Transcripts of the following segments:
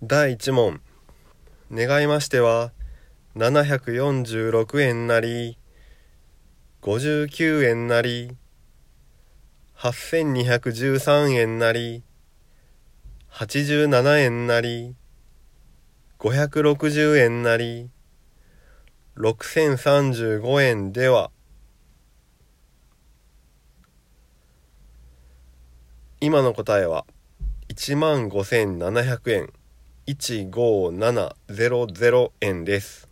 第1問。願いましては746円なり59円なり8213円なり87円なり560円なり6035円では。今の答えは1万5700円。15700円です。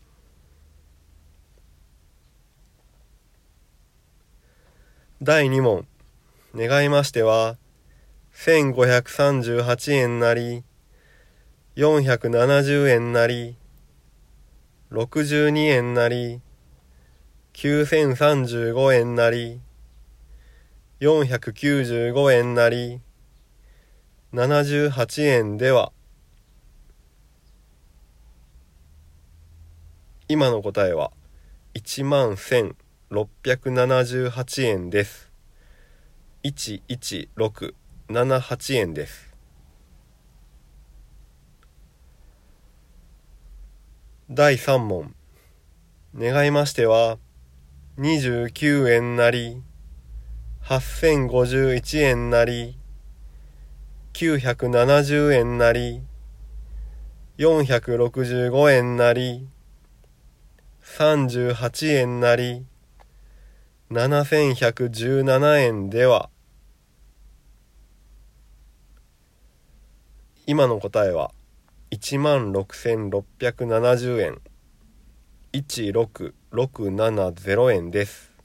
第2問。願いましては1538円なり470円なり62円なり9035円なり495円なり78円では。今の答えは1万1678円です。11678円です。第3問。願いましては29円なり8051円なり970円なり465円なり38円なり7117円では今の答えは1万6670円。16670円です。